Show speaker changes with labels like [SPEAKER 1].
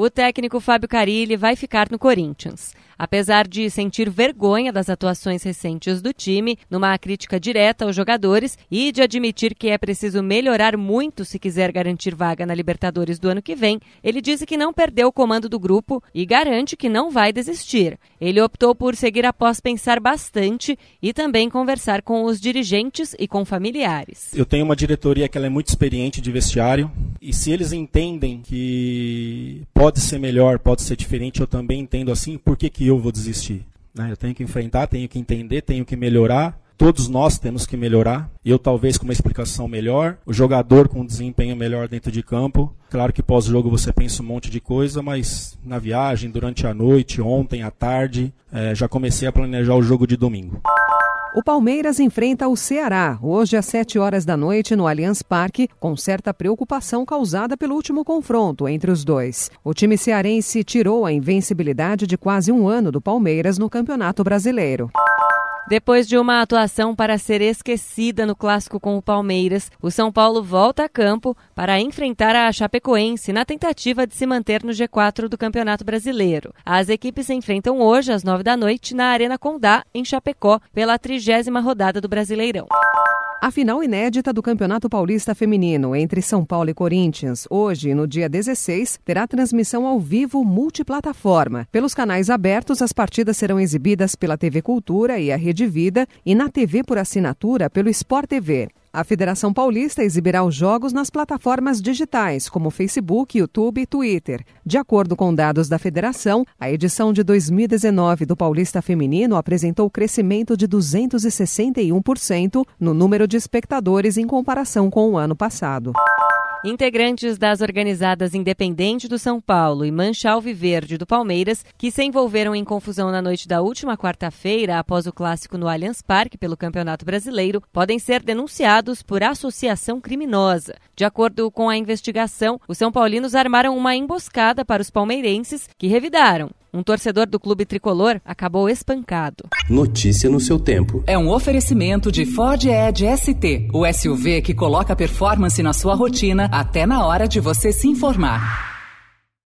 [SPEAKER 1] O técnico Fábio Carilli vai ficar no Corinthians. Apesar de sentir vergonha das atuações recentes do time, numa crítica direta aos jogadores e de admitir que é preciso melhorar muito se quiser garantir vaga na Libertadores do ano que vem, ele disse que não perdeu o comando do grupo e garante que não vai desistir. Ele optou por seguir após pensar bastante e também conversar com os dirigentes e com familiares.
[SPEAKER 2] Eu tenho uma diretoria que é muito experiente de vestiário e se eles entendem que pode ser melhor, pode ser diferente, eu também entendo assim, por que, que eu vou desistir? Né? Eu tenho que enfrentar, tenho que entender, tenho que melhorar. Todos nós temos que melhorar. Eu talvez com uma explicação melhor, o jogador com um desempenho melhor dentro de campo. Claro que pós-jogo você pensa um monte de coisa, mas na viagem, durante a noite, ontem à tarde, é, já comecei a planejar o jogo de domingo.
[SPEAKER 3] O Palmeiras enfrenta o Ceará hoje às 7 horas da noite no Allianz Parque, com certa preocupação causada pelo último confronto entre os dois. O time cearense tirou a invencibilidade de quase um ano do Palmeiras no Campeonato Brasileiro.
[SPEAKER 1] Depois de uma atuação para ser esquecida no clássico com o Palmeiras, o São Paulo volta a campo para enfrentar a Chapecoense na tentativa de se manter no G4 do Campeonato Brasileiro. As equipes se enfrentam hoje às nove da noite na Arena Condá, em Chapecó, pela trigésima rodada do Brasileirão.
[SPEAKER 3] A final inédita do Campeonato Paulista Feminino entre São Paulo e Corinthians, hoje, no dia 16, terá transmissão ao vivo multiplataforma. Pelos canais abertos, as partidas serão exibidas pela TV Cultura e a Rede Vida e na TV por assinatura pelo Sport TV. A Federação Paulista exibirá os jogos nas plataformas digitais, como Facebook, YouTube e Twitter. De acordo com dados da federação, a edição de 2019 do Paulista Feminino apresentou crescimento de 261% no número de espectadores em comparação com o ano passado.
[SPEAKER 1] Integrantes das organizadas Independente do São Paulo e Mancha Alviverde do Palmeiras, que se envolveram em confusão na noite da última quarta-feira após o clássico no Allianz Parque pelo Campeonato Brasileiro, podem ser denunciados por associação criminosa. De acordo com a investigação, os São Paulinos armaram uma emboscada para os palmeirenses, que revidaram. Um torcedor do clube tricolor acabou espancado.
[SPEAKER 4] Notícia no seu tempo.
[SPEAKER 5] É um oferecimento de Ford Edge ST, o SUV que coloca performance na sua rotina até na hora de você se informar.